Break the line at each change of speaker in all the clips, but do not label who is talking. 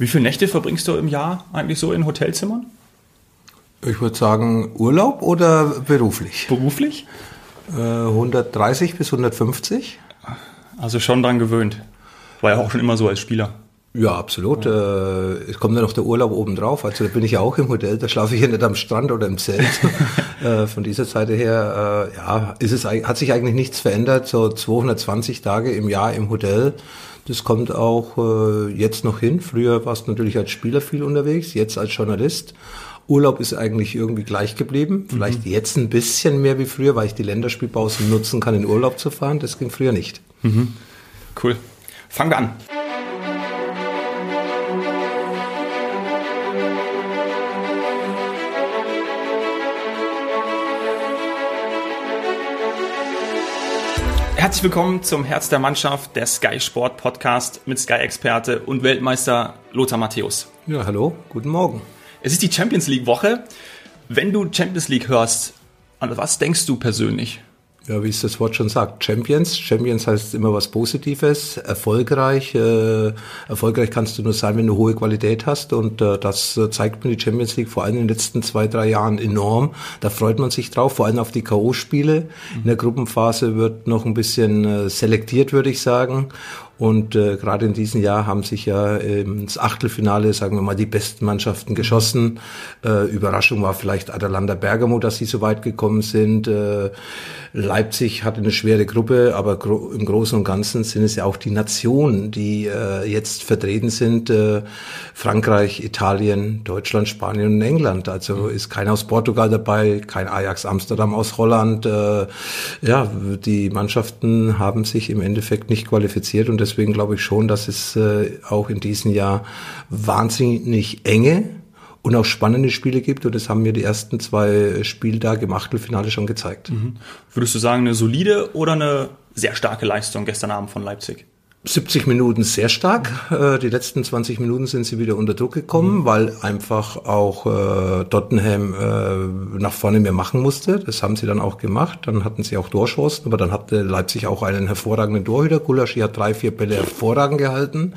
Wie viele Nächte verbringst du im Jahr eigentlich so in Hotelzimmern?
Ich würde sagen Urlaub oder beruflich?
Beruflich?
Äh, 130 bis 150.
Also schon dran gewöhnt. War ja auch schon immer so als Spieler.
Ja, absolut. Ja. Äh, es kommt dann noch der Urlaub obendrauf. Also da bin ich ja auch im Hotel, da schlafe ich ja nicht am Strand oder im Zelt. äh, von dieser Seite her, äh, ja, ist es, hat sich eigentlich nichts verändert. So 220 Tage im Jahr im Hotel. Das kommt auch äh, jetzt noch hin. Früher warst du natürlich als Spieler viel unterwegs, jetzt als Journalist. Urlaub ist eigentlich irgendwie gleich geblieben. Vielleicht mhm. jetzt ein bisschen mehr wie früher, weil ich die Länderspielpausen nutzen kann, in Urlaub zu fahren. Das ging früher nicht.
Mhm. Cool. Fangen wir an. Herzlich willkommen zum Herz der Mannschaft, der Sky Sport Podcast mit Sky-Experte und Weltmeister Lothar Matthäus.
Ja, hallo, guten Morgen.
Es ist die Champions League Woche. Wenn du Champions League hörst, an was denkst du persönlich?
Ja, wie es das Wort schon sagt, Champions. Champions heißt immer was Positives, erfolgreich. Äh, erfolgreich kannst du nur sein, wenn du hohe Qualität hast und äh, das zeigt mir die Champions League vor allem in den letzten zwei, drei Jahren enorm. Da freut man sich drauf, vor allem auf die K.O.-Spiele. In der Gruppenphase wird noch ein bisschen äh, selektiert, würde ich sagen. Und äh, gerade in diesem Jahr haben sich ja ins Achtelfinale, sagen wir mal, die besten Mannschaften geschossen. Äh, Überraschung war vielleicht Atalanta Bergamo, dass sie so weit gekommen sind. Äh, Leipzig hatte eine schwere Gruppe, aber gro im Großen und Ganzen sind es ja auch die Nationen, die äh, jetzt vertreten sind. Äh, Frankreich, Italien, Deutschland, Spanien und England. Also mhm. ist keiner aus Portugal dabei, kein Ajax Amsterdam aus Holland. Äh, ja, die Mannschaften haben sich im Endeffekt nicht qualifiziert und deswegen glaube ich schon, dass es äh, auch in diesem Jahr wahnsinnig enge und auch spannende Spiele gibt. Und das haben mir die ersten zwei Spieltage im Achtelfinale schon gezeigt. Mhm.
Würdest du sagen, eine solide oder eine sehr starke Leistung gestern Abend von Leipzig?
70 Minuten sehr stark. Äh, die letzten 20 Minuten sind sie wieder unter Druck gekommen, mhm. weil einfach auch äh, Tottenham äh, nach vorne mehr machen musste. Das haben sie dann auch gemacht. Dann hatten sie auch Torchancen, aber dann hatte Leipzig auch einen hervorragenden Torhüter. Gulaschi hat drei, vier Bälle hervorragend gehalten.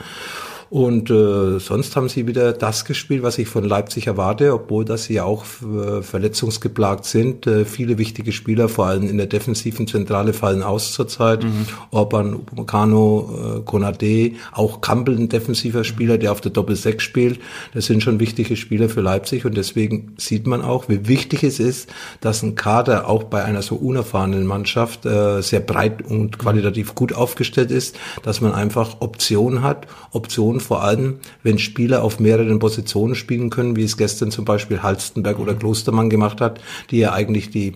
Und äh, sonst haben sie wieder das gespielt, was ich von Leipzig erwarte, obwohl dass sie auch äh, verletzungsgeplagt sind. Äh, viele wichtige Spieler, vor allem in der defensiven Zentrale, fallen aus zurzeit. Mhm. Orban, Upamecano, äh, Konate, auch Campbell, ein defensiver Spieler, der auf der Doppel-6 spielt. Das sind schon wichtige Spieler für Leipzig und deswegen sieht man auch, wie wichtig es ist, dass ein Kader auch bei einer so unerfahrenen Mannschaft äh, sehr breit und qualitativ gut aufgestellt ist, dass man einfach Optionen hat, Optionen vor allem, wenn Spieler auf mehreren Positionen spielen können, wie es gestern zum Beispiel Halstenberg oder Klostermann gemacht hat, die ja eigentlich die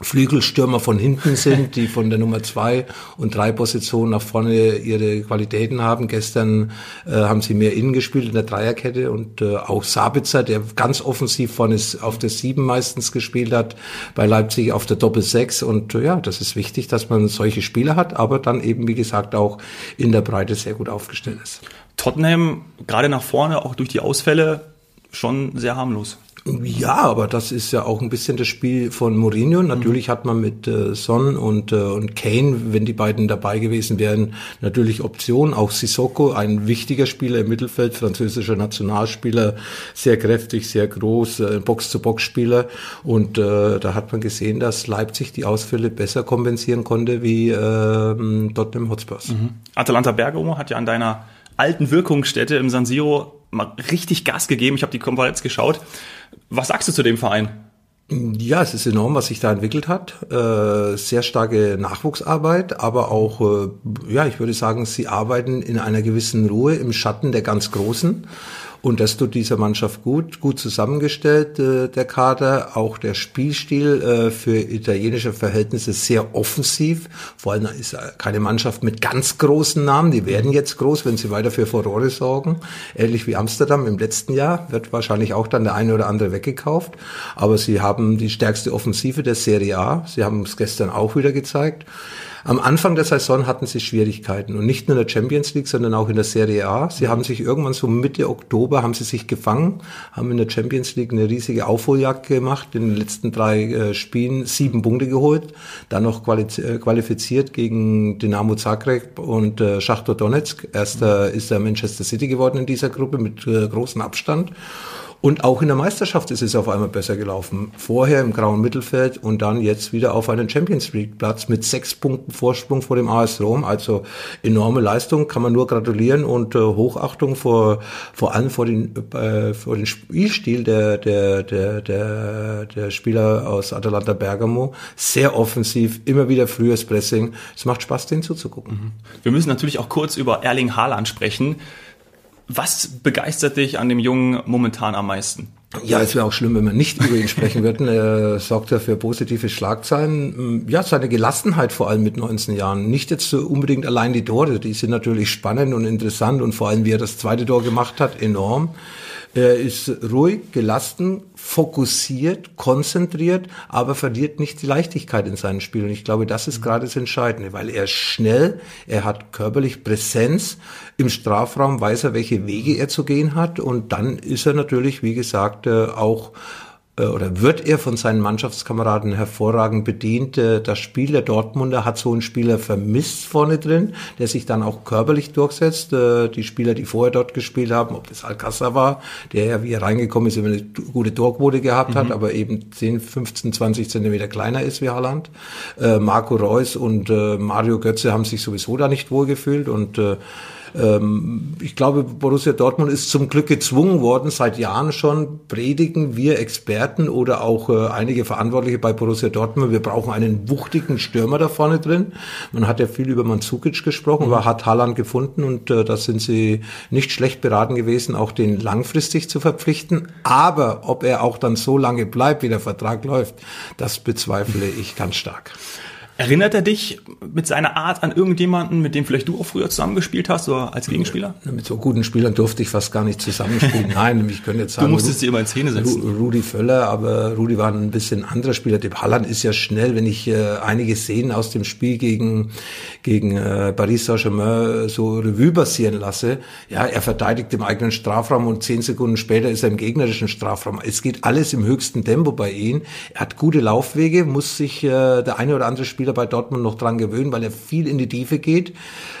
Flügelstürmer von hinten sind, die von der Nummer zwei und drei Positionen nach vorne ihre Qualitäten haben. Gestern äh, haben sie mehr innen gespielt in der Dreierkette und äh, auch Sabitzer, der ganz offensiv vorne auf der sieben meistens gespielt hat, bei Leipzig auf der Doppel sechs und äh, ja, das ist wichtig, dass man solche Spieler hat, aber dann eben, wie gesagt, auch in der Breite sehr gut aufgestellt ist.
Tottenham gerade nach vorne, auch durch die Ausfälle, schon sehr harmlos.
Ja, aber das ist ja auch ein bisschen das Spiel von Mourinho. Natürlich hat man mit äh, Son und, äh, und Kane, wenn die beiden dabei gewesen wären, natürlich Optionen. Auch Sissoko, ein wichtiger Spieler im Mittelfeld, französischer Nationalspieler, sehr kräftig, sehr groß, äh, Box-zu-Box-Spieler. Und äh, da hat man gesehen, dass Leipzig die Ausfälle besser kompensieren konnte wie äh, Tottenham Hotspurs. Mhm.
Atalanta Bergamo hat ja an deiner alten Wirkungsstätte im San Siro mal richtig Gas gegeben. Ich habe die Konferenz geschaut. Was sagst du zu dem Verein?
Ja, es ist enorm, was sich da entwickelt hat. Äh, sehr starke Nachwuchsarbeit, aber auch, äh, ja, ich würde sagen, sie arbeiten in einer gewissen Ruhe im Schatten der ganz Großen. Und das tut dieser Mannschaft gut, gut zusammengestellt, äh, der Kader. Auch der Spielstil äh, für italienische Verhältnisse sehr offensiv. Vor allem ist keine Mannschaft mit ganz großen Namen. Die werden jetzt groß, wenn sie weiter für Furore sorgen. Ähnlich wie Amsterdam im letzten Jahr wird wahrscheinlich auch dann der eine oder andere weggekauft. Aber sie haben die stärkste Offensive der Serie A. Sie haben es gestern auch wieder gezeigt. Am Anfang der Saison hatten sie Schwierigkeiten und nicht nur in der Champions League, sondern auch in der Serie A. Sie haben sich irgendwann so Mitte Oktober haben sie sich gefangen, haben in der Champions League eine riesige Aufholjagd gemacht, in den letzten drei äh, Spielen sieben Punkte geholt, dann noch äh, qualifiziert gegen Dynamo Zagreb und äh, Schachtor Donetsk. Erster ist der Manchester City geworden in dieser Gruppe mit äh, großem Abstand. Und auch in der Meisterschaft ist es auf einmal besser gelaufen. Vorher im grauen Mittelfeld und dann jetzt wieder auf einen Champions League Platz mit sechs Punkten Vorsprung vor dem AS Rom. Also enorme Leistung, kann man nur gratulieren und äh, Hochachtung vor, vor allem vor den, äh, vor den Spielstil der, der, der, der, der Spieler aus Atalanta Bergamo. Sehr offensiv, immer wieder frühes Pressing. Es macht Spaß, denen zuzugucken. Mhm.
Wir müssen natürlich auch kurz über Erling Haaland sprechen. Was begeistert dich an dem Jungen momentan am meisten?
Ja, es wäre auch schlimm, wenn wir nicht über ihn sprechen würden. Er sorgt ja für positive Schlagzeilen. Ja, seine Gelassenheit vor allem mit 19 Jahren. Nicht jetzt so unbedingt allein die Tore, die sind natürlich spannend und interessant und vor allem, wie er das zweite Tor gemacht hat, enorm. Er ist ruhig, gelassen, fokussiert, konzentriert, aber verliert nicht die Leichtigkeit in seinem Spiel. Und ich glaube, das ist gerade das Entscheidende, weil er ist schnell, er hat körperlich Präsenz. Im Strafraum weiß er, welche Wege er zu gehen hat. Und dann ist er natürlich, wie gesagt, äh, auch oder wird er von seinen Mannschaftskameraden hervorragend bedient. Äh, das Spiel der Dortmunder hat so einen Spieler vermisst vorne drin, der sich dann auch körperlich durchsetzt. Äh, die Spieler, die vorher dort gespielt haben, ob das Alcázar war, der ja, wie er reingekommen ist, immer eine gute Torquote gehabt mhm. hat, aber eben 10, 15, 20 Zentimeter kleiner ist wie Haaland. Marco Reus und Mario Götze haben sich sowieso da nicht wohlgefühlt und ähm, ich glaube, Borussia Dortmund ist zum Glück gezwungen worden, seit Jahren schon predigen wir Experten oder auch äh, einige Verantwortliche bei Borussia Dortmund, wir brauchen einen wuchtigen Stürmer da vorne drin. Man hat ja viel über Mandzukic gesprochen, mhm. aber hat Haaland gefunden und äh, da sind sie nicht schlecht beraten gewesen, auch den langfristig zu verpflichten. Aber ob er auch dann so lange bleibt, wie der Vertrag läuft, das bezweifle ich ganz stark.
Erinnert er dich mit seiner Art an irgendjemanden, mit dem vielleicht du auch früher zusammengespielt hast oder als Gegenspieler?
Mit so guten Spielern durfte ich fast gar nicht zusammenspielen. Nein, ich könnte jetzt sagen.
Du musstest dir immer in Szene setzen.
Rudi Völler, aber Rudi war ein bisschen anderer Spieler. Der Halland ist ja schnell, wenn ich äh, einige Szenen aus dem Spiel gegen, gegen äh, Paris Saint-Germain so Revue passieren lasse. Ja, er verteidigt im eigenen Strafraum und zehn Sekunden später ist er im gegnerischen Strafraum. Es geht alles im höchsten Tempo bei ihm. Er hat gute Laufwege, muss sich äh, der eine oder andere Spieler Spieler bei Dortmund noch dran gewöhnen, weil er viel in die Tiefe geht.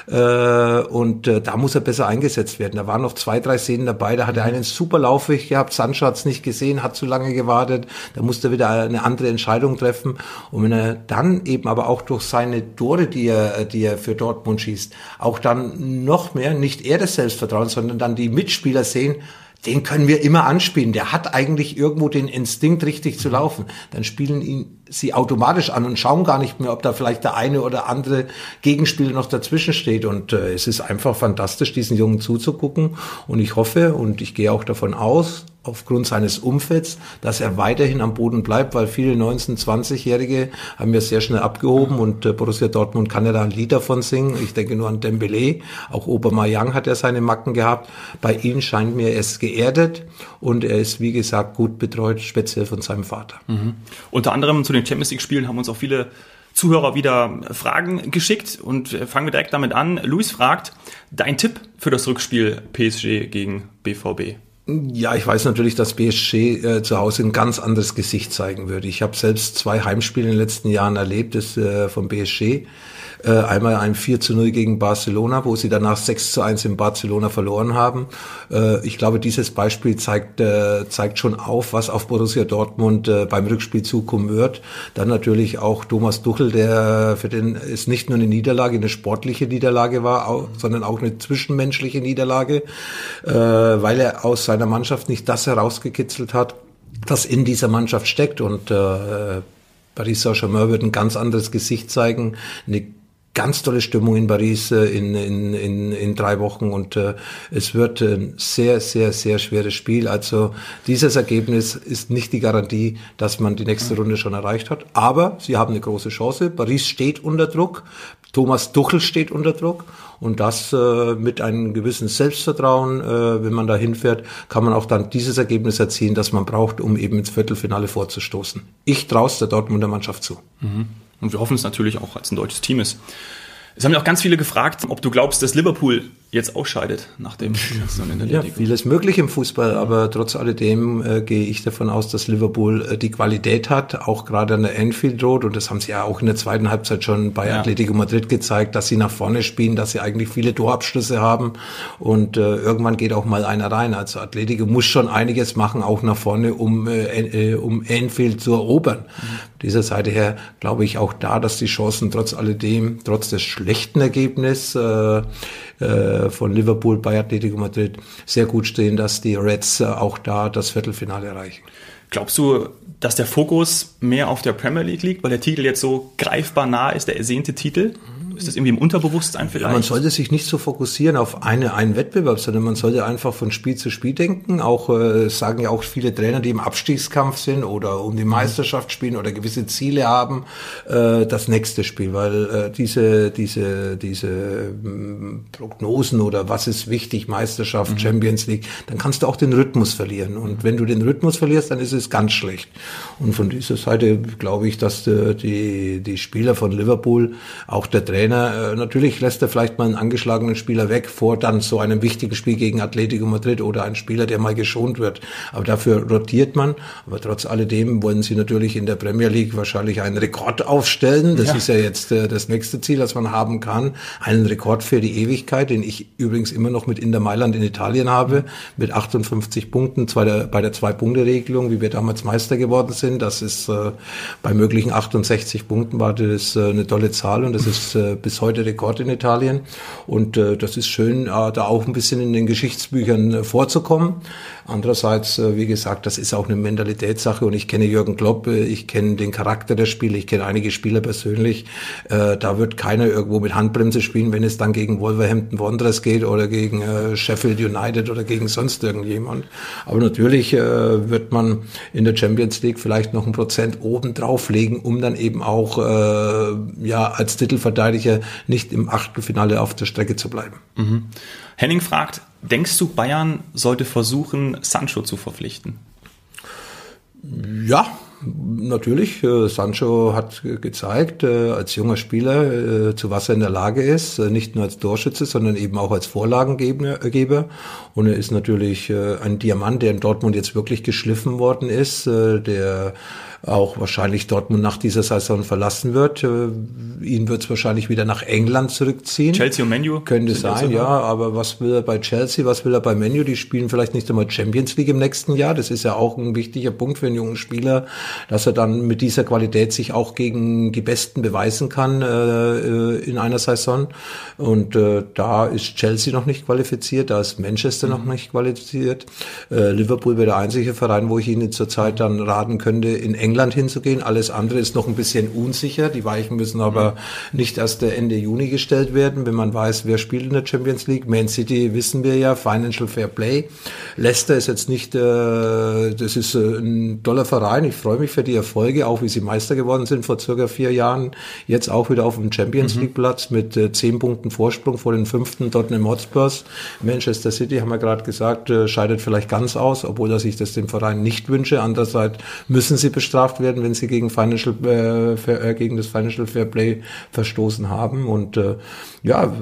Äh, und äh, da muss er besser eingesetzt werden. Da waren noch zwei, drei Szenen dabei. Da hat er einen super Laufweg gehabt. Sancho hat es nicht gesehen, hat zu lange gewartet. Da musste er wieder eine andere Entscheidung treffen. Und wenn er dann eben aber auch durch seine Tore, die er, die er für Dortmund schießt, auch dann noch mehr, nicht er das Selbstvertrauen, sondern dann die Mitspieler sehen, den können wir immer anspielen. Der hat eigentlich irgendwo den Instinkt, richtig zu laufen. Dann spielen ihn sie automatisch an und schauen gar nicht mehr, ob da vielleicht der eine oder andere Gegenspieler noch dazwischen steht. Und äh, es ist einfach fantastisch, diesen Jungen zuzugucken. Und ich hoffe und ich gehe auch davon aus, aufgrund seines Umfelds, dass er weiterhin am Boden bleibt, weil viele 19-, 20-Jährige haben ja sehr schnell abgehoben und äh, Borussia Dortmund kann ja da ein Lied davon singen. Ich denke nur an Dembele, auch Obermayang hat ja seine Macken gehabt. Bei ihm scheint mir es geerdet und er ist, wie gesagt, gut betreut, speziell von seinem Vater.
Mhm. Unter anderem zu den Champions League Spielen haben uns auch viele Zuhörer wieder Fragen geschickt und fangen wir direkt damit an. Luis fragt, dein Tipp für das Rückspiel PSG gegen BVB?
Ja, ich weiß natürlich, dass BSG äh, zu Hause ein ganz anderes Gesicht zeigen würde. Ich habe selbst zwei Heimspiele in den letzten Jahren erlebt, das äh, vom BSG. Äh, einmal ein 4 zu 0 gegen Barcelona, wo sie danach 6 zu 1 in Barcelona verloren haben. Äh, ich glaube, dieses Beispiel zeigt, äh, zeigt schon auf, was auf Borussia Dortmund beim Rückspiel zukommen wird. Dann natürlich auch Thomas Duchel, der für den es nicht nur eine Niederlage, eine sportliche Niederlage war, sondern auch eine zwischenmenschliche Niederlage, weil er aus seiner Mannschaft nicht das herausgekitzelt hat, das in dieser Mannschaft steckt und äh, Paris Saint-Germain wird ein ganz anderes Gesicht zeigen, eine ganz tolle Stimmung in Paris äh, in, in, in, in drei Wochen und äh, es wird ein sehr, sehr, sehr schweres Spiel. Also dieses Ergebnis ist nicht die Garantie, dass man die nächste Runde schon erreicht hat. Aber sie haben eine große Chance. Paris steht unter Druck. Thomas Tuchel steht unter Druck und das äh, mit einem gewissen Selbstvertrauen, äh, wenn man da hinfährt, kann man auch dann dieses Ergebnis erzielen, das man braucht, um eben ins Viertelfinale vorzustoßen. Ich traue der Dortmunder Mannschaft zu.
Mhm. Und wir hoffen es natürlich auch, als ein deutsches Team ist. Es haben ja auch ganz viele gefragt, ob du glaubst, dass Liverpool jetzt ausscheidet nach dem
in der Ja, vieles möglich im Fußball, aber trotz alledem äh, gehe ich davon aus, dass Liverpool äh, die Qualität hat, auch gerade an der Anfield Road und das haben sie ja auch in der zweiten Halbzeit schon bei ja. Atletico Madrid gezeigt, dass sie nach vorne spielen, dass sie eigentlich viele Torabschlüsse haben und äh, irgendwann geht auch mal einer rein. Also Atletico muss schon einiges machen, auch nach vorne, um äh, äh um Anfield zu erobern. Mhm. Dieser Seite her glaube ich auch da, dass die Chancen trotz alledem, trotz des schlechten Ergebnisses äh, äh, von Liverpool bei Atletico Madrid sehr gut stehen, dass die Reds äh, auch da das Viertelfinale erreichen.
Glaubst du, dass der Fokus mehr auf der Premier League liegt, weil der Titel jetzt so greifbar nah ist, der ersehnte Titel? Ist das irgendwie im Unterbewusstsein vielleicht?
Ja, man sollte sich nicht so fokussieren auf eine, einen Wettbewerb, sondern man sollte einfach von Spiel zu Spiel denken. Auch äh, sagen ja auch viele Trainer, die im Abstiegskampf sind oder um die mhm. Meisterschaft spielen oder gewisse Ziele haben, äh, das nächste Spiel, weil äh, diese diese diese äh, Prognosen oder was ist wichtig, Meisterschaft, mhm. Champions League, dann kannst du auch den Rhythmus verlieren. Und wenn du den Rhythmus verlierst, dann ist es ganz schlecht. Und von dieser Seite glaube ich, dass die die, die Spieler von Liverpool, auch der Trainer Trainer, äh, natürlich lässt er vielleicht mal einen angeschlagenen Spieler weg vor dann so einem wichtigen Spiel gegen Atletico Madrid oder einen Spieler, der mal geschont wird. Aber dafür rotiert man. Aber trotz alledem wollen sie natürlich in der Premier League wahrscheinlich einen Rekord aufstellen. Das ja. ist ja jetzt äh, das nächste Ziel, das man haben kann. Einen Rekord für die Ewigkeit, den ich übrigens immer noch mit Inter Mailand in Italien habe, mit 58 Punkten, zwar der, bei der Zwei-Punkte-Regelung, wie wir damals Meister geworden sind. Das ist äh, bei möglichen 68 Punkten war das äh, eine tolle Zahl und das ist äh, bis heute Rekord in Italien. Und äh, das ist schön, äh, da auch ein bisschen in den Geschichtsbüchern äh, vorzukommen. Andererseits, wie gesagt, das ist auch eine Mentalitätssache und ich kenne Jürgen Klopp, ich kenne den Charakter der Spiele, ich kenne einige Spieler persönlich. Da wird keiner irgendwo mit Handbremse spielen, wenn es dann gegen Wolverhampton Wanderers geht oder gegen Sheffield United oder gegen sonst irgendjemand. Aber natürlich wird man in der Champions League vielleicht noch ein Prozent oben drauflegen, um dann eben auch ja als Titelverteidiger sicher nicht im Achtelfinale auf der Strecke zu bleiben.
Mhm. Henning fragt, denkst du, Bayern sollte versuchen, Sancho zu verpflichten?
Ja, natürlich. Äh, Sancho hat gezeigt, äh, als junger Spieler, äh, zu was er in der Lage ist, nicht nur als Torschütze, sondern eben auch als Vorlagengeber. Und er ist natürlich ein Diamant, der in Dortmund jetzt wirklich geschliffen worden ist, der auch wahrscheinlich Dortmund nach dieser Saison verlassen wird. Äh, ihn wird es wahrscheinlich wieder nach England zurückziehen.
Chelsea und Menu?
Könnte sein, ja. Aber was will er bei Chelsea, was will er bei Menu? Die spielen vielleicht nicht einmal Champions League im nächsten Jahr. Das ist ja auch ein wichtiger Punkt für einen jungen Spieler, dass er dann mit dieser Qualität sich auch gegen die Besten beweisen kann äh, äh in einer Saison. Und äh, da ist Chelsea noch nicht qualifiziert, da ist Manchester mhm. noch nicht qualifiziert. Äh, Liverpool wäre der einzige Verein, wo ich Ihnen zurzeit dann raten könnte, in England England hinzugehen. Alles andere ist noch ein bisschen unsicher. Die Weichen müssen aber nicht erst Ende Juni gestellt werden, wenn man weiß, wer spielt in der Champions League. Man City wissen wir ja, Financial Fair Play. Leicester ist jetzt nicht, äh, das ist äh, ein toller Verein. Ich freue mich für die Erfolge, auch wie sie Meister geworden sind vor circa vier Jahren. Jetzt auch wieder auf dem Champions mhm. League Platz mit äh, zehn Punkten Vorsprung vor den fünften Tottenham Hotspurs. Manchester City, haben wir gerade gesagt, äh, scheidet vielleicht ganz aus, obwohl er sich das dem Verein nicht wünsche. Andererseits müssen sie bestrafen bestraft werden, wenn sie gegen, Financial, äh, äh, gegen das Financial Fair Play verstoßen haben. Und äh, ja,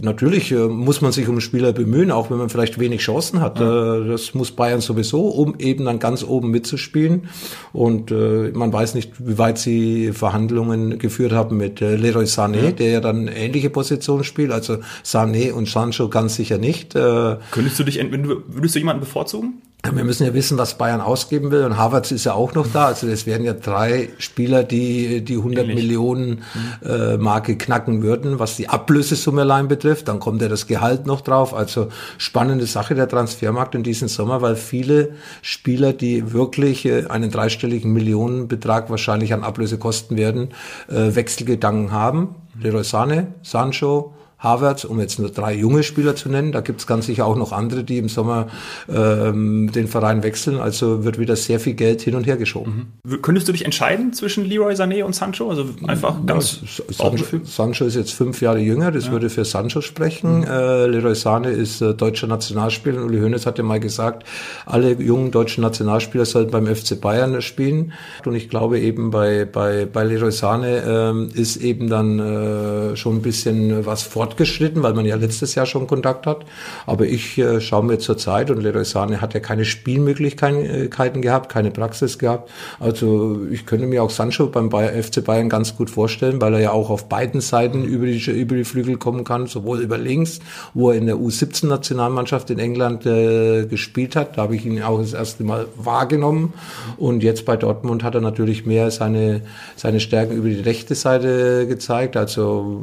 natürlich äh, muss man sich um Spieler bemühen, auch wenn man vielleicht wenig Chancen hat. Ja. Äh, das muss Bayern sowieso, um eben dann ganz oben mitzuspielen. Und äh, man weiß nicht, wie weit sie Verhandlungen geführt haben mit äh, Leroy Sané, ja. der ja dann ähnliche Positionen spielt. Also Sané und Sancho ganz sicher nicht.
Äh, Könntest du dich, wenn du, würdest du jemanden bevorzugen?
Wir müssen ja wissen, was Bayern ausgeben will. Und Harvards ist ja auch noch da. Also es wären ja drei Spieler, die die 100 Ähnlich. Millionen äh, Marke knacken würden, was die Ablösesumme allein betrifft. Dann kommt ja das Gehalt noch drauf. Also spannende Sache der Transfermarkt in diesem Sommer, weil viele Spieler, die wirklich äh, einen dreistelligen Millionenbetrag wahrscheinlich an Ablöse kosten werden, äh, Wechselgedanken haben. Leroy Sane, Sancho, Havertz, um jetzt nur drei junge Spieler zu nennen. Da gibt es ganz sicher auch noch andere, die im Sommer ähm, den Verein wechseln. Also wird wieder sehr viel Geld hin und her geschoben.
Mhm. Könntest du dich entscheiden zwischen Leroy Sané und Sancho? Also einfach ganz
ja, Sancho, Sancho, ist jetzt fünf Jahre jünger, das ja. würde für Sancho sprechen. Mhm. Äh, Leroy Sané ist äh, deutscher Nationalspieler. Uli Hoeneß hat ja mal gesagt, alle jungen deutschen Nationalspieler sollten beim FC Bayern spielen. Und ich glaube eben bei, bei, bei Leroy Sané äh, ist eben dann äh, schon ein bisschen was fort fortgeschritten, weil man ja letztes Jahr schon Kontakt hat. Aber ich äh, schaue mir zur Zeit und Leroy Sane hat ja keine Spielmöglichkeiten gehabt, keine Praxis gehabt. Also ich könnte mir auch Sancho beim Bayer, FC Bayern ganz gut vorstellen, weil er ja auch auf beiden Seiten über die, über die Flügel kommen kann, sowohl über links, wo er in der U17-Nationalmannschaft in England äh, gespielt hat. Da habe ich ihn auch das erste Mal wahrgenommen. Und jetzt bei Dortmund hat er natürlich mehr seine, seine Stärken über die rechte Seite gezeigt. Also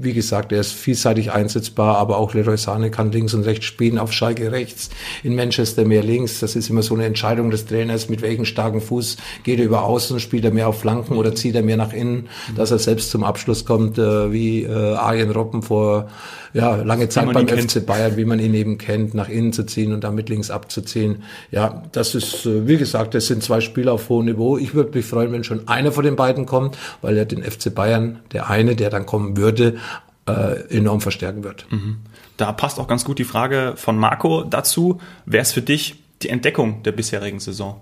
wie gesagt, er ist vielseitig einsetzbar, aber auch Leroy Sane kann links und rechts spielen, auf Schalke rechts, in Manchester mehr links. Das ist immer so eine Entscheidung des Trainers, mit welchem starken Fuß geht er über außen, spielt er mehr auf Flanken oder zieht er mehr nach innen, dass er selbst zum Abschluss kommt, äh, wie äh, Arjen Robben vor ja, lange Zeit beim FC kennt. Bayern, wie man ihn eben kennt, nach innen zu ziehen und damit links abzuziehen. Ja, das ist, äh, wie gesagt, das sind zwei Spieler auf hohem Niveau. Ich würde mich freuen, wenn schon einer von den beiden kommt, weil er den FC Bayern, der eine, der dann kommen würde, äh, enorm verstärken wird. Mhm.
Da passt auch ganz gut die Frage von Marco dazu. Wer ist für dich die Entdeckung der bisherigen Saison?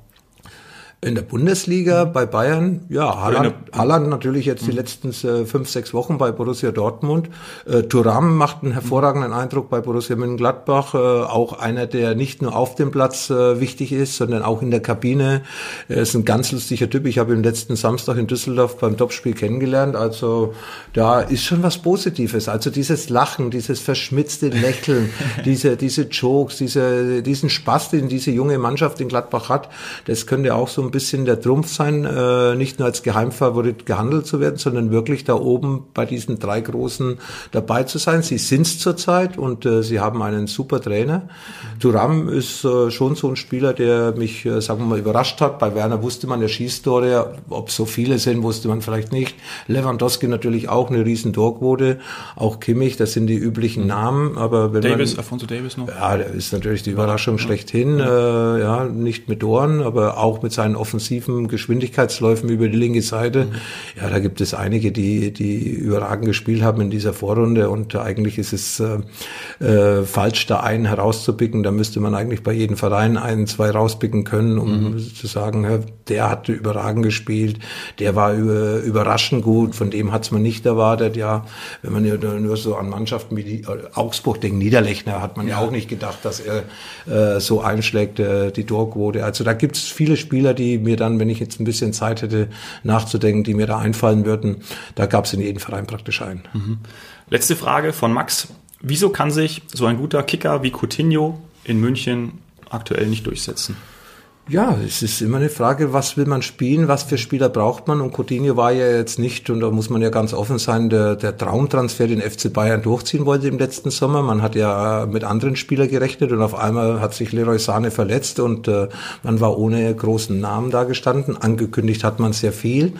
In der Bundesliga bei Bayern, ja, Haaland, Haaland natürlich jetzt die mhm. letzten äh, fünf, sechs Wochen bei Borussia Dortmund. Äh, Thuram macht einen hervorragenden Eindruck bei Borussia Mönchengladbach. Äh, auch einer, der nicht nur auf dem Platz äh, wichtig ist, sondern auch in der Kabine. Er ist ein ganz lustiger Typ. Ich habe ihn letzten Samstag in Düsseldorf beim Topspiel kennengelernt. Also da ist schon was Positives. Also dieses Lachen, dieses verschmitzte Lächeln, diese, diese Jokes, diese, diesen Spaß, den diese junge Mannschaft in Gladbach hat, das könnte auch so ein bisschen der Trumpf sein, äh, nicht nur als Geheimfavorit gehandelt zu werden, sondern wirklich da oben bei diesen drei Großen dabei zu sein. Sie sind es zurzeit und äh, sie haben einen super Trainer. Mhm. Turam ist äh, schon so ein Spieler, der mich, äh, sagen wir mal, überrascht hat. Bei Werner wusste man, der Schießtore, ob so viele sind, wusste man vielleicht nicht. Lewandowski natürlich auch eine riesen Torquote. Auch Kimmich, das sind die üblichen mhm. Namen. Aber wenn
Davis,
man,
Alfonso Davis noch?
Ja, der ist natürlich die Überraschung ja. schlechthin. Ja. Äh, ja, nicht mit Ohren, aber auch mit seinen offensiven Geschwindigkeitsläufen über die linke Seite. Mhm. Ja, da gibt es einige, die, die überragend gespielt haben in dieser Vorrunde und eigentlich ist es äh, äh, falsch, da einen herauszupicken. Da müsste man eigentlich bei jedem Verein einen, zwei rauspicken können, um mhm. zu sagen, ja, der hat überragend gespielt, der war über, überraschend gut, von dem hat es man nicht erwartet. Ja, wenn man ja nur so an Mannschaften wie die, äh, Augsburg denkt, Niederlechner, hat man ja, ja auch nicht gedacht, dass er äh, so einschlägt, äh, die Torquote. Also da gibt es viele Spieler, die mir dann, wenn ich jetzt ein bisschen Zeit hätte, nachzudenken, die mir da einfallen würden. Da gab es in jedem Verein praktisch einen. Mhm.
Letzte Frage von Max. Wieso kann sich so ein guter Kicker wie Coutinho in München aktuell nicht durchsetzen?
Ja, es ist immer eine Frage, was will man spielen, was für Spieler braucht man und Coutinho war ja jetzt nicht, und da muss man ja ganz offen sein, der, der Traumtransfer, den FC Bayern durchziehen wollte im letzten Sommer. Man hat ja mit anderen Spielern gerechnet und auf einmal hat sich Leroy Sane verletzt und äh, man war ohne großen Namen da gestanden. Angekündigt hat man sehr viel.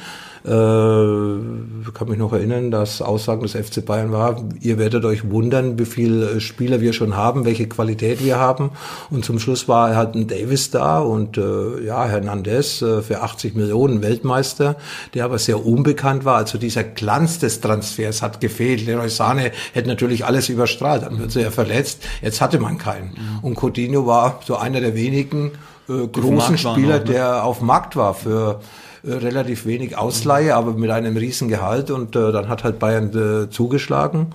Äh, kann mich noch erinnern, dass Aussagen des FC Bayern war, ihr werdet euch wundern, wie viele Spieler wir schon haben, welche Qualität wir haben. Und zum Schluss war halt ein Davis da und äh, ja, Hernandez äh, für 80 Millionen Weltmeister, der aber sehr unbekannt war. Also dieser Glanz des Transfers hat gefehlt. Leroy Sane hätte natürlich alles überstrahlt, dann wird sie ja verletzt. Jetzt hatte man keinen. Mhm. Und Coutinho war so einer der wenigen äh, großen Spieler, noch, ne? der auf Markt war für äh, relativ wenig Ausleihe, aber mit einem riesen Gehalt und äh, dann hat halt Bayern äh, zugeschlagen.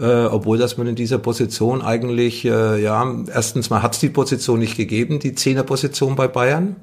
Äh, obwohl dass man in dieser Position eigentlich, äh, ja, erstens mal hat es die Position nicht gegeben, die Zehnerposition bei Bayern.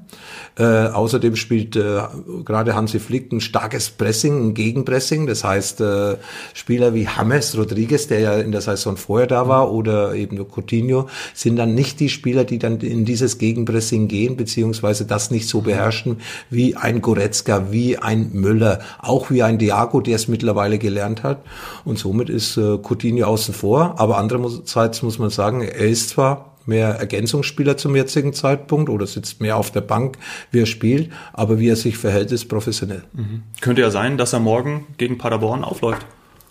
Äh, außerdem spielt äh, gerade Hansi Flick ein starkes Pressing, ein Gegenpressing. Das heißt, äh, Spieler wie James Rodriguez, der ja in der Saison vorher da war, oder eben Coutinho, sind dann nicht die Spieler, die dann in dieses Gegenpressing gehen, beziehungsweise das nicht so beherrschen wie ein Goretzka, wie ein Müller, auch wie ein Diago, der es mittlerweile gelernt hat. Und somit ist äh, Coutinho außen vor. Aber andererseits muss man sagen, er ist zwar mehr Ergänzungsspieler zum jetzigen Zeitpunkt oder sitzt mehr auf der Bank, wie er spielt, aber wie er sich verhält, ist professionell.
Mhm. Könnte ja sein, dass er morgen gegen Paderborn aufläuft.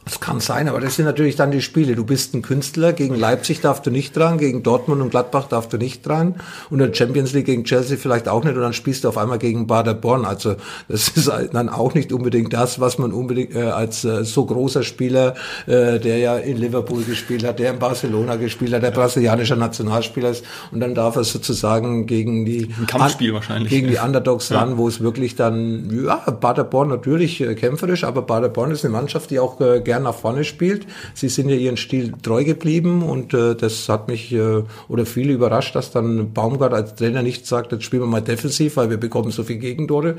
Das kann sein, aber das sind natürlich dann die Spiele. Du bist ein Künstler, gegen Leipzig darfst du nicht dran, gegen Dortmund und Gladbach darfst du nicht dran und in der Champions League gegen Chelsea vielleicht auch nicht und dann spielst du auf einmal gegen Paderborn. Also das ist dann auch nicht unbedingt das, was man unbedingt äh, als äh, so großer Spieler, äh, der ja in Liverpool gespielt hat, der in Barcelona gespielt hat, der brasilianischer Nationalspieler ist und dann darf er sozusagen gegen die
Ein Kampfspiel wahrscheinlich.
gegen die Underdogs ja. ran, wo es wirklich dann ja Paderborn natürlich äh, kämpferisch, aber Paderborn ist eine Mannschaft, die auch äh, gern nach vorne spielt. Sie sind ja ihren Stil treu geblieben und äh, das hat mich äh, oder viele überrascht, dass dann Baumgart als Trainer nicht sagt, jetzt spielen wir mal defensiv, weil wir bekommen so viel Gegentore.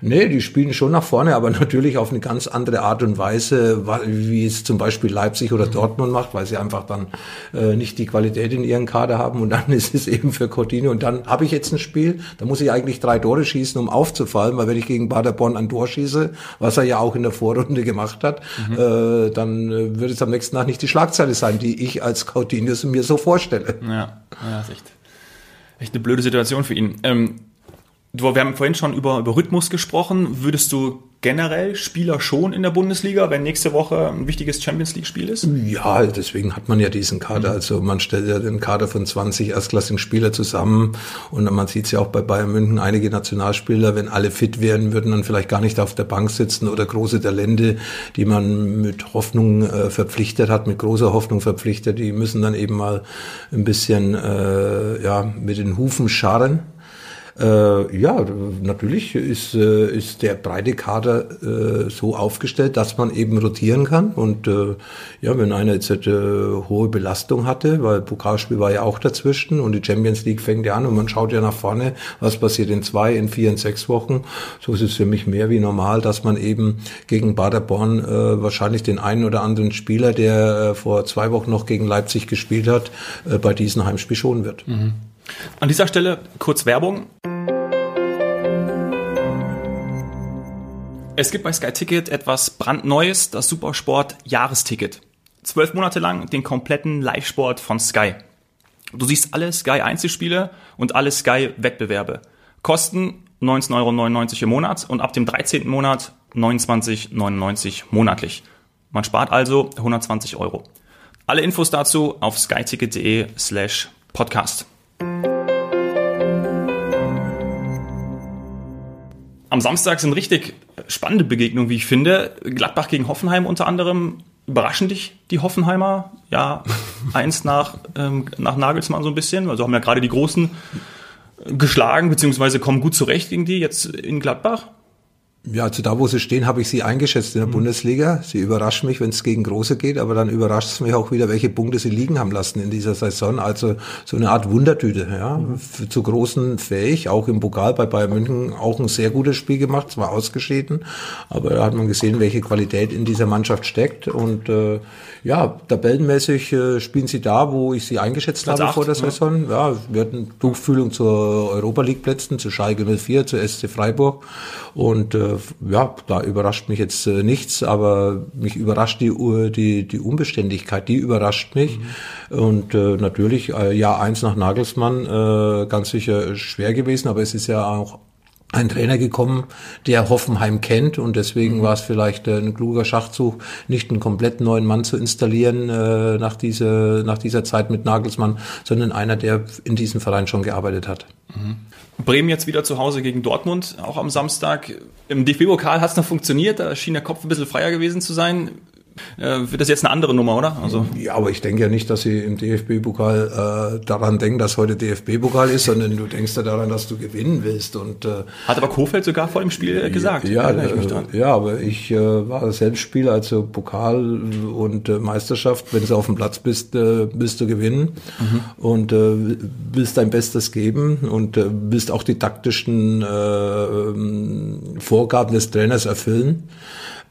Nee, die spielen schon nach vorne, aber natürlich auf eine ganz andere Art und Weise, wie es zum Beispiel Leipzig oder Dortmund macht, weil sie einfach dann äh, nicht die Qualität in ihren Kader haben und dann ist es eben für Coutinho und dann habe ich jetzt ein Spiel, da muss ich eigentlich drei Tore schießen, um aufzufallen, weil wenn ich gegen Paderborn ein Tor schieße, was er ja auch in der Vorrunde gemacht hat, mhm. äh, dann äh, wird es am nächsten Tag nicht die Schlagzeile sein, die ich als Coutinho mir so vorstelle.
Ja, ja ist echt, echt eine blöde Situation für ihn. Ähm, du, wir haben vorhin schon über, über Rhythmus gesprochen. Würdest du generell Spieler schon in der Bundesliga, wenn nächste Woche ein wichtiges Champions League-Spiel ist?
Ja, deswegen hat man ja diesen Kader. Also man stellt ja den Kader von 20 erstklassigen Spieler zusammen und man sieht es ja auch bei Bayern München, einige Nationalspieler, wenn alle fit wären, würden dann vielleicht gar nicht auf der Bank sitzen oder große Talente, die man mit Hoffnung äh, verpflichtet hat, mit großer Hoffnung verpflichtet, die müssen dann eben mal ein bisschen äh, ja mit den Hufen scharren äh, ja, natürlich ist, äh, ist der breite Kader äh, so aufgestellt, dass man eben rotieren kann. Und äh, ja, wenn einer jetzt äh, hohe Belastung hatte, weil Pokalspiel war ja auch dazwischen und die Champions League fängt ja an und man schaut ja nach vorne, was passiert in zwei, in vier, in sechs Wochen. So ist es für mich mehr wie normal, dass man eben gegen Baderborn äh, wahrscheinlich den einen oder anderen Spieler, der äh, vor zwei Wochen noch gegen Leipzig gespielt hat, äh, bei diesem Heimspiel schonen wird. Mhm.
An dieser Stelle kurz Werbung. Es gibt bei Sky Ticket etwas brandneues, das Supersport Jahresticket. Zwölf Monate lang den kompletten Live-Sport von Sky. Du siehst alle Sky Einzelspiele und alle Sky Wettbewerbe. Kosten 19,99 Euro im Monat und ab dem 13. Monat 29,99 monatlich. Man spart also 120 Euro. Alle Infos dazu auf skyticket.de slash podcast. Am Samstag sind richtig spannende Begegnungen, wie ich finde. Gladbach gegen Hoffenheim unter anderem. Überraschen dich die Hoffenheimer? Ja, eins nach, ähm, nach Nagelsmann so ein bisschen. Also haben ja gerade die Großen geschlagen, beziehungsweise kommen gut zurecht gegen die jetzt in Gladbach.
Ja, also da, wo sie stehen, habe ich sie eingeschätzt in der mhm. Bundesliga. Sie überraschen mich, wenn es gegen Große geht, aber dann überrascht es mich auch wieder, welche Punkte sie liegen haben lassen in dieser Saison. Also so eine Art Wundertüte, ja. Mhm. Zu Großen fähig, auch im Pokal bei Bayern München auch ein sehr gutes Spiel gemacht, zwar ausgeschieden, aber da hat man gesehen, welche Qualität in dieser Mannschaft steckt. Und äh, ja, tabellenmäßig äh, spielen sie da, wo ich sie eingeschätzt Platz habe 8, vor der Saison. Ja, wir hatten Tuchfühlung zur Europa League Plätzen, zu Schalke 04, zu SC Freiburg. Und äh, ja, da überrascht mich jetzt äh, nichts, aber mich überrascht die, die, die Unbeständigkeit, die überrascht mich. Mhm. Und äh, natürlich, äh, ja, eins nach Nagelsmann, äh, ganz sicher schwer gewesen, aber es ist ja auch ein Trainer gekommen, der Hoffenheim kennt und deswegen mhm. war es vielleicht äh, ein kluger Schachzug, nicht einen komplett neuen Mann zu installieren äh, nach, dieser, nach dieser Zeit mit Nagelsmann, sondern einer, der in diesem Verein schon gearbeitet hat.
Mhm. Bremen jetzt wieder zu Hause gegen Dortmund, auch am Samstag. Im DFB-Pokal hat es noch funktioniert, da schien der Kopf ein bisschen freier gewesen zu sein äh, wird das jetzt eine andere Nummer, oder?
Also ja, aber ich denke ja nicht, dass sie im DFB-Pokal äh, daran denken, dass heute DFB-Pokal ist, sondern du denkst ja daran, dass du gewinnen willst. Und äh,
hat aber Kofeld sogar vor dem Spiel äh, gesagt.
Ja, ja, äh, ja aber ich äh, war selbst Spieler, also Pokal und äh, Meisterschaft. Wenn du auf dem Platz bist, äh, willst du gewinnen mhm. und äh, willst dein Bestes geben und äh, willst auch die taktischen äh, ähm, Vorgaben des Trainers erfüllen.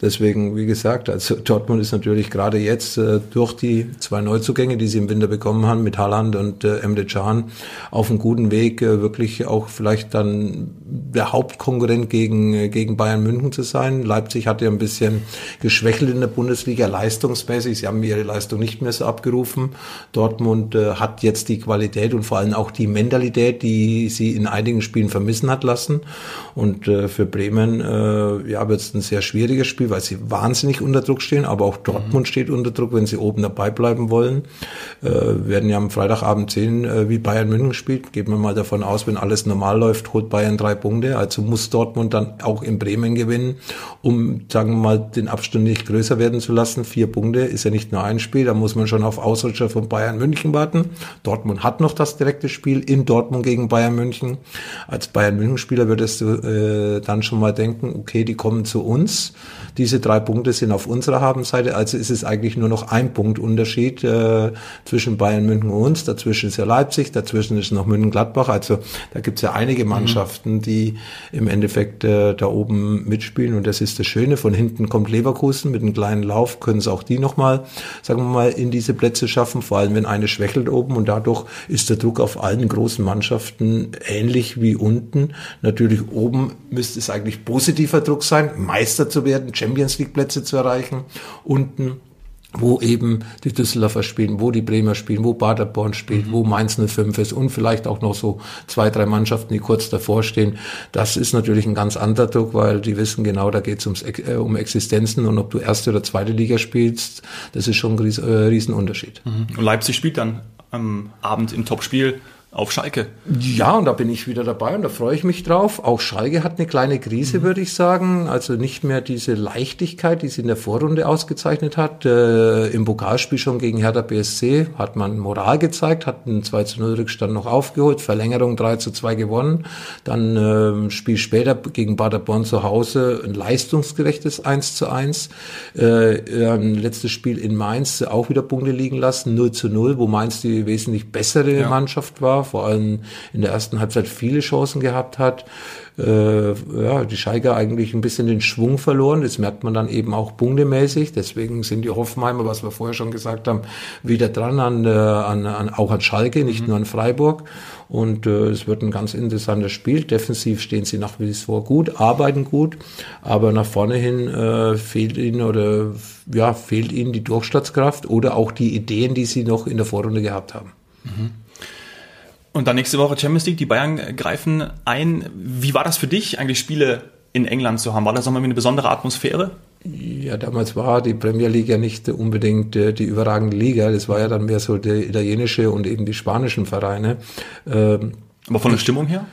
Deswegen, wie gesagt, also Dortmund ist natürlich gerade jetzt äh, durch die zwei Neuzugänge, die sie im Winter bekommen haben, mit Haaland und äh, Emre Can, auf einem guten Weg, äh, wirklich auch vielleicht dann der Hauptkonkurrent gegen, äh, gegen Bayern München zu sein. Leipzig hat ja ein bisschen geschwächelt in der Bundesliga leistungsmäßig. Sie haben ihre Leistung nicht mehr so abgerufen. Dortmund äh, hat jetzt die Qualität und vor allem auch die Mentalität, die sie in einigen Spielen vermissen hat lassen. Und äh, für Bremen äh, ja, wird es ein sehr schwieriges Spiel Spiel, weil sie wahnsinnig unter Druck stehen, aber auch Dortmund mhm. steht unter Druck, wenn sie oben dabei bleiben wollen. Äh, werden ja am Freitagabend sehen, äh, wie Bayern München spielt. Gehen wir mal davon aus, wenn alles normal läuft, holt Bayern drei Punkte. Also muss Dortmund dann auch in Bremen gewinnen, um, sagen wir mal, den Abstand nicht größer werden zu lassen. Vier Punkte ist ja nicht nur ein Spiel, da muss man schon auf Ausrutscher von Bayern München warten. Dortmund hat noch das direkte Spiel in Dortmund gegen Bayern München. Als Bayern München Spieler würdest du äh, dann schon mal denken, okay, die kommen zu uns. Diese drei Punkte sind auf unserer Habenseite, also ist es eigentlich nur noch ein Punkt Unterschied äh, zwischen Bayern München und uns. Dazwischen ist ja Leipzig, dazwischen ist noch München-Gladbach. Also da gibt es ja einige mhm. Mannschaften, mhm. die im Endeffekt äh, da oben mitspielen. Und das ist das Schöne. Von hinten kommt Leverkusen mit einem kleinen Lauf, können es auch die nochmal, sagen wir mal, in diese Plätze schaffen, vor allem wenn eine schwächelt oben. Und dadurch ist der Druck auf allen großen Mannschaften ähnlich wie unten. Natürlich oben müsste es eigentlich positiver Druck sein, Meister zu werden, Champions League Plätze zu erreichen. Unten wo eben die Düsseldorfer spielen, wo die Bremer spielen, wo Paderborn spielt, mhm. wo Mainz 05 ist und vielleicht auch noch so zwei, drei Mannschaften, die kurz davor stehen. Das ist natürlich ein ganz anderer Druck, weil die wissen genau, da geht es äh, um Existenzen und ob du erste oder zweite Liga spielst, das ist schon ein Ries, äh, Riesenunterschied.
Mhm. Und Leipzig spielt dann am Abend im Topspiel auf Schalke.
Ja, und da bin ich wieder dabei und da freue ich mich drauf. Auch Schalke hat eine kleine Krise, mhm. würde ich sagen. Also nicht mehr diese Leichtigkeit, die sie in der Vorrunde ausgezeichnet hat. Äh, Im Pokalspiel schon gegen Hertha BSC hat man Moral gezeigt, hat einen 2 zu 0 Rückstand noch aufgeholt, Verlängerung 3 zu 2 gewonnen. Dann äh, Spiel später gegen Paderborn zu Hause ein leistungsgerechtes 1 zu 1. Äh, äh, letztes Spiel in Mainz auch wieder Punkte liegen lassen, 0 zu 0, wo Mainz die wesentlich bessere ja. Mannschaft war vor allem in der ersten Halbzeit viele Chancen gehabt hat. Äh, ja, die Schalke eigentlich ein bisschen den Schwung verloren. Das merkt man dann eben auch punktemäßig. Deswegen sind die Hoffenheimer, was wir vorher schon gesagt haben, wieder dran an, äh, an, an auch an Schalke, nicht mhm. nur an Freiburg. Und äh, es wird ein ganz interessantes Spiel. Defensiv stehen sie nach wie vor gut, arbeiten gut, aber nach vorne hin äh, fehlt ihnen oder ja fehlt ihnen die Durchstartskraft oder auch die Ideen, die sie noch in der Vorrunde gehabt haben. Mhm.
Und dann nächste Woche Champions League, die Bayern greifen ein. Wie war das für dich, eigentlich Spiele in England zu haben? War das nochmal eine besondere Atmosphäre?
Ja, damals war die Premier League ja nicht unbedingt äh, die überragende Liga. Das war ja dann mehr so der italienische und eben die spanischen Vereine.
Ähm, aber von der Stimmung her?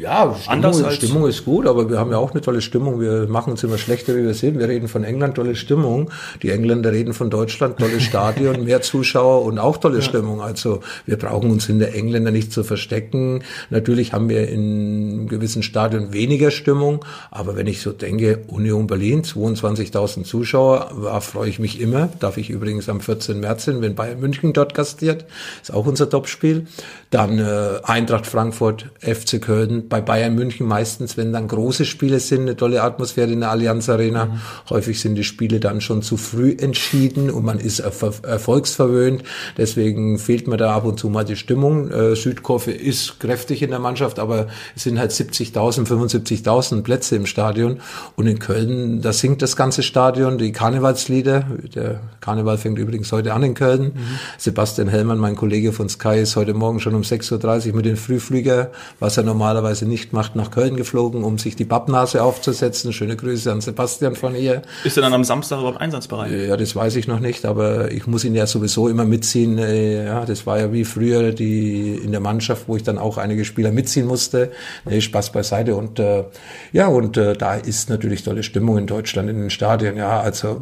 Ja, Stimmung, Anders als Stimmung ist gut, aber wir haben ja auch eine tolle Stimmung. Wir machen uns immer schlechter, wie wir sind. Wir reden von England, tolle Stimmung. Die Engländer reden von Deutschland, tolle Stadion, mehr Zuschauer und auch tolle ja. Stimmung. Also wir brauchen uns in der Engländer nicht zu verstecken. Natürlich haben wir in gewissen Stadien weniger Stimmung, aber wenn ich so denke, Union Berlin, 22.000 Zuschauer, da freue ich mich immer. Darf ich übrigens am 14. März hin, wenn Bayern München dort gastiert. Ist auch unser Topspiel. Dann äh, Eintracht Frankfurt, FC Köln, bei Bayern München meistens, wenn dann große Spiele sind, eine tolle Atmosphäre in der Allianz Arena. Mhm. Häufig sind die Spiele dann schon zu früh entschieden und man ist erfolgsverwöhnt. Deswegen fehlt mir da ab und zu mal die Stimmung. Äh, Südkurve ist kräftig in der Mannschaft, aber es sind halt 70.000, 75.000 Plätze im Stadion. Und in Köln, da singt das ganze Stadion die Karnevalslieder. Der Karneval fängt übrigens heute an in Köln. Mhm. Sebastian Hellmann, mein Kollege von Sky, ist heute Morgen schon um 6.30 Uhr mit den Früh Flieger, was er normalerweise nicht macht, nach Köln geflogen, um sich die Pappnase aufzusetzen. Schöne Grüße an Sebastian von ihr.
Ist er dann am Samstag überhaupt einsatzbereit?
Ja, das weiß ich noch nicht, aber ich muss ihn ja sowieso immer mitziehen. Äh, ja, das war ja wie früher die in der Mannschaft, wo ich dann auch einige Spieler mitziehen musste. Nee, Spaß beiseite. Und äh, ja, und äh, da ist natürlich tolle Stimmung in Deutschland in den Stadien. Ja, also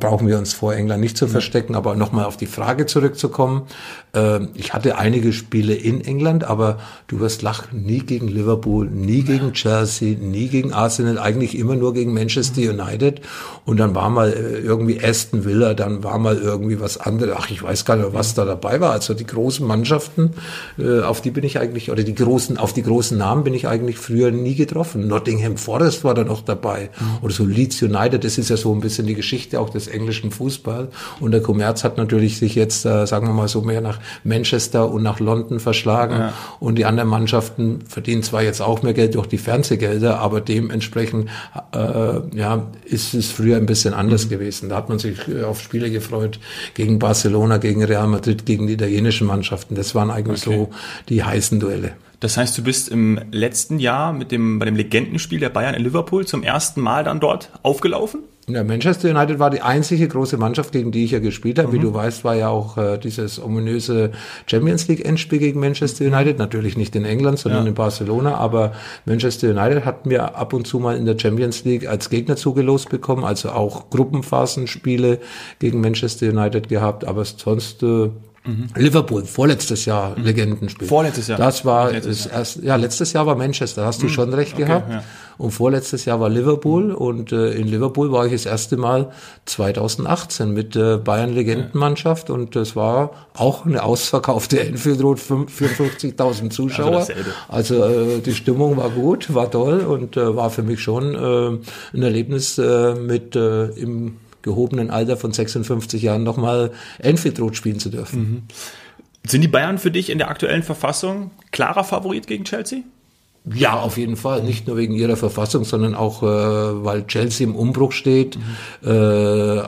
brauchen wir uns vor England nicht zu mhm. verstecken. Aber nochmal auf die Frage zurückzukommen. Äh, ich hatte einige Spiele in England, aber du wirst lachen, nie gegen Liverpool, nie gegen Chelsea, nie gegen Arsenal, eigentlich immer nur gegen Manchester United. Und dann war mal äh, irgendwie Aston Villa, dann war mal irgendwie was anderes. Ach, ich weiß gar nicht, was da dabei war. Also die großen Mannschaften, äh, auf die bin ich eigentlich, oder die großen, auf die großen Namen bin ich eigentlich früher nie getroffen. Nottingham Forest war da noch dabei. Mhm. Oder so Leeds United, das ist ja so ein bisschen die Geschichte auch des englischen Fußball. Und der Kommerz hat natürlich sich jetzt, äh, sagen wir mal so, mehr nach Manchester und nach London verschlagen. Ja. Und die anderen Mannschaften verdienen zwar jetzt auch mehr Geld durch die Fernsehgelder, aber dementsprechend äh, ja, ist es früher ein bisschen anders mhm. gewesen. Da hat man sich äh, auf Spiele gefreut gegen Barcelona, gegen Real Madrid, gegen die italienischen Mannschaften. Das waren eigentlich okay. so die heißen Duelle.
Das heißt, du bist im letzten Jahr mit dem, bei dem Legendenspiel der Bayern in Liverpool zum ersten Mal dann dort aufgelaufen?
Ja, Manchester United war die einzige große Mannschaft, gegen die ich ja gespielt habe. Mhm. Wie du weißt, war ja auch äh, dieses ominöse Champions League Endspiel gegen Manchester United. Natürlich nicht in England, sondern ja. in Barcelona. Aber Manchester United hat mir ab und zu mal in der Champions League als Gegner zugelost bekommen. Also auch Gruppenphasenspiele gegen Manchester United gehabt. Aber sonst äh, Mhm. Liverpool, vorletztes Jahr mhm. Legendenspiel.
Vorletztes Jahr.
Das war letztes Jahr. Erst, ja, letztes Jahr war Manchester, hast du mhm. schon recht okay, gehabt. Ja. Und vorletztes Jahr war Liverpool mhm. und äh, in Liverpool war ich das erste Mal 2018 mit äh, Bayern Legendenmannschaft und es war auch eine ausverkaufte Enfield Road 54.000 Zuschauer. Also, also äh, die Stimmung war gut, war toll und äh, war für mich schon äh, ein Erlebnis äh, mit äh, im gehobenen Alter von 56 Jahren nochmal Enfield Road spielen zu dürfen. Mhm.
Sind die Bayern für dich in der aktuellen Verfassung klarer Favorit gegen Chelsea?
Ja, auf jeden Fall. Nicht nur wegen ihrer Verfassung, sondern auch, äh, weil Chelsea im Umbruch steht. Mhm. Äh,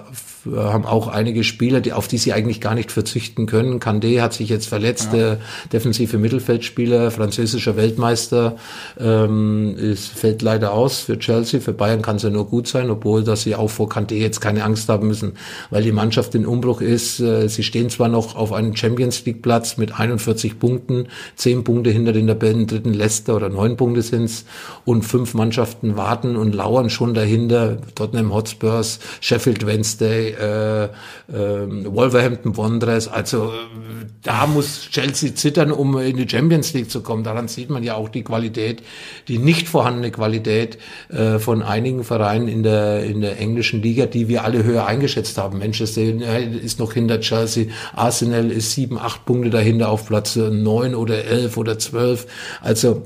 haben auch einige Spieler, die, auf die sie eigentlich gar nicht verzichten können. Kandé hat sich jetzt verletzt, ja. der defensive Mittelfeldspieler, französischer Weltmeister, ähm, ist, fällt leider aus für Chelsea. Für Bayern kann es ja nur gut sein, obwohl dass sie auch vor Kandé jetzt keine Angst haben müssen, weil die Mannschaft in Umbruch ist. Äh, sie stehen zwar noch auf einem Champions League Platz mit 41 Punkten, 10 Punkte hinter den Tabellen dritten Leicester oder 9 Punkte sind's und fünf Mannschaften warten und lauern schon dahinter. Tottenham Hotspurs, Sheffield Wednesday, äh, äh, Wolverhampton Wanderers. Also äh, da muss Chelsea zittern, um in die Champions League zu kommen. Daran sieht man ja auch die Qualität, die nicht vorhandene Qualität äh, von einigen Vereinen in der, in der englischen Liga, die wir alle höher eingeschätzt haben. Manchester United ist noch hinter Chelsea, Arsenal ist sieben, acht Punkte dahinter auf Platz neun oder elf oder zwölf. Also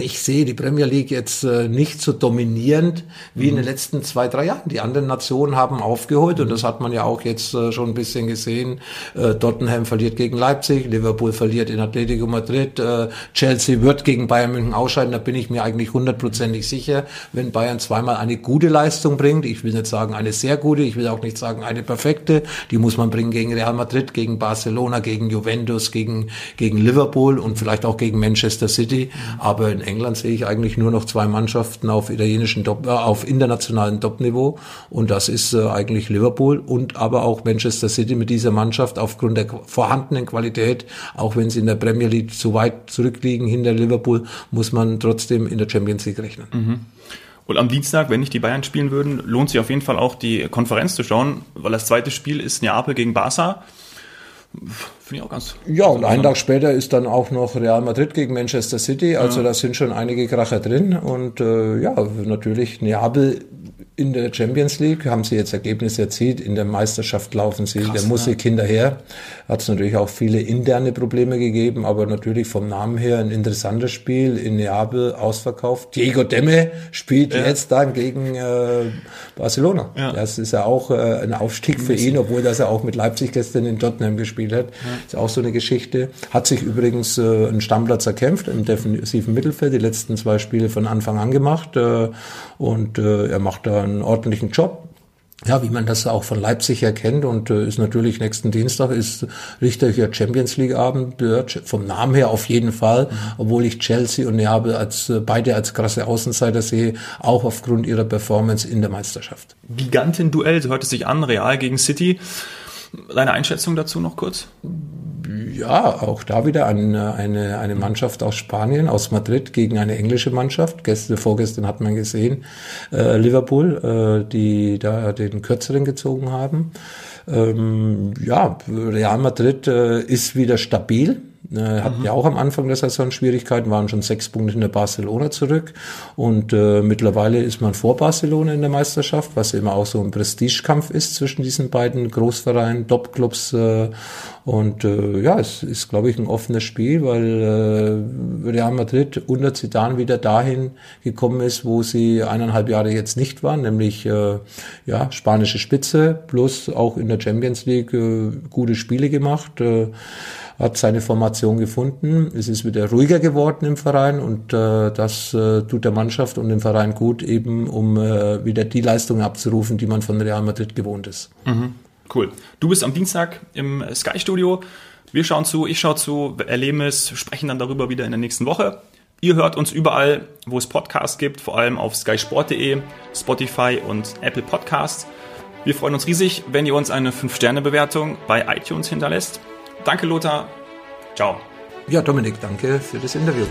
ich sehe die Premier League jetzt äh, nicht so dominierend wie mhm. in den mhm. letzten zwei, drei Jahren. Die anderen Nationen haben aufgeholt und das hat man ja auch jetzt äh, schon ein bisschen gesehen. Äh, Tottenham verliert gegen Leipzig, Liverpool verliert in Atletico Madrid, äh, Chelsea wird gegen Bayern München ausscheiden. Da bin ich mir eigentlich hundertprozentig sicher, wenn Bayern zweimal eine gute Leistung bringt. Ich will nicht sagen eine sehr gute, ich will auch nicht sagen eine perfekte. Die muss man bringen gegen Real Madrid, gegen Barcelona, gegen Juventus, gegen, gegen Liverpool und vielleicht auch gegen Manchester City. Aber in England sehe ich eigentlich nur noch zwei Mannschaften auf italienischen Top, äh, auf internationalen Top-Niveau und das ist äh, eigentlich Liverpool und aber auch Manchester City mit dieser Mannschaft aufgrund der vorhandenen Qualität, auch wenn sie in der Premier League zu weit zurückliegen hinter Liverpool, muss man trotzdem in der Champions League rechnen. Mhm.
Und am Dienstag, wenn nicht die Bayern spielen würden, lohnt sich auf jeden Fall auch die Konferenz zu schauen, weil das zweite Spiel ist Neapel gegen Barca.
Finde ich auch ganz. Ja, und einen Tag später ist dann auch noch Real Madrid gegen Manchester City. Also ja. da sind schon einige Kracher drin. Und äh, ja, natürlich Neapel in der Champions League haben sie jetzt Ergebnisse erzielt. In der Meisterschaft laufen sie Krass, der Musik ja. hinterher. Hat es natürlich auch viele interne Probleme gegeben, aber natürlich vom Namen her ein interessantes Spiel. In Neapel ausverkauft. Diego Demme spielt ja. jetzt dann gegen äh, Barcelona. Ja. Das ist ja auch äh, ein Aufstieg für ihn, obwohl das er auch mit Leipzig gestern in Tottenham gespielt hat. Ist auch so eine Geschichte. Hat sich übrigens äh, einen Stammplatz erkämpft im defensiven Mittelfeld. Die letzten zwei Spiele von Anfang an gemacht. Äh, und äh, er macht da einen ordentlichen Job. Ja, wie man das auch von Leipzig erkennt und äh, ist natürlich nächsten Dienstag ist richtiger Champions League Abend vom Namen her auf jeden Fall, obwohl ich Chelsea und Neapel als äh, beide als krasse Außenseiter sehe, auch aufgrund ihrer Performance in der Meisterschaft.
Giganten-Duell, so hört es sich an, Real gegen City. Deine Einschätzung dazu noch kurz?
ja, auch da wieder eine, eine, eine Mannschaft aus Spanien, aus Madrid gegen eine englische Mannschaft. Gestern, vorgestern hat man gesehen, äh, Liverpool, äh, die da den kürzeren gezogen haben. Ähm, ja, Real Madrid äh, ist wieder stabil äh, hatten mhm. ja auch am Anfang der Saison Schwierigkeiten, waren schon sechs Punkte in der Barcelona zurück und äh, mittlerweile ist man vor Barcelona in der Meisterschaft, was immer auch so ein Prestigekampf ist zwischen diesen beiden Großvereinen, Top-Clubs äh, und äh, ja, es ist, glaube ich, ein offenes Spiel, weil äh, Real Madrid unter Zidane wieder dahin gekommen ist, wo sie eineinhalb Jahre jetzt nicht waren, nämlich äh, ja spanische Spitze plus auch in der Champions League äh, gute Spiele gemacht. Äh, hat seine Formation gefunden. Es ist wieder ruhiger geworden im Verein und äh, das äh, tut der Mannschaft und dem Verein gut, eben um äh, wieder die Leistungen abzurufen, die man von Real Madrid gewohnt ist.
Mhm. Cool. Du bist am Dienstag im Sky Studio. Wir schauen zu, ich schaue zu, erleben es, sprechen dann darüber wieder in der nächsten Woche. Ihr hört uns überall, wo es Podcasts gibt, vor allem auf skysport.de, Spotify und Apple Podcasts. Wir freuen uns riesig, wenn ihr uns eine 5-Sterne-Bewertung bei iTunes hinterlässt. Danke, Lothar. Ciao.
Ja, Dominik, danke für das Interview.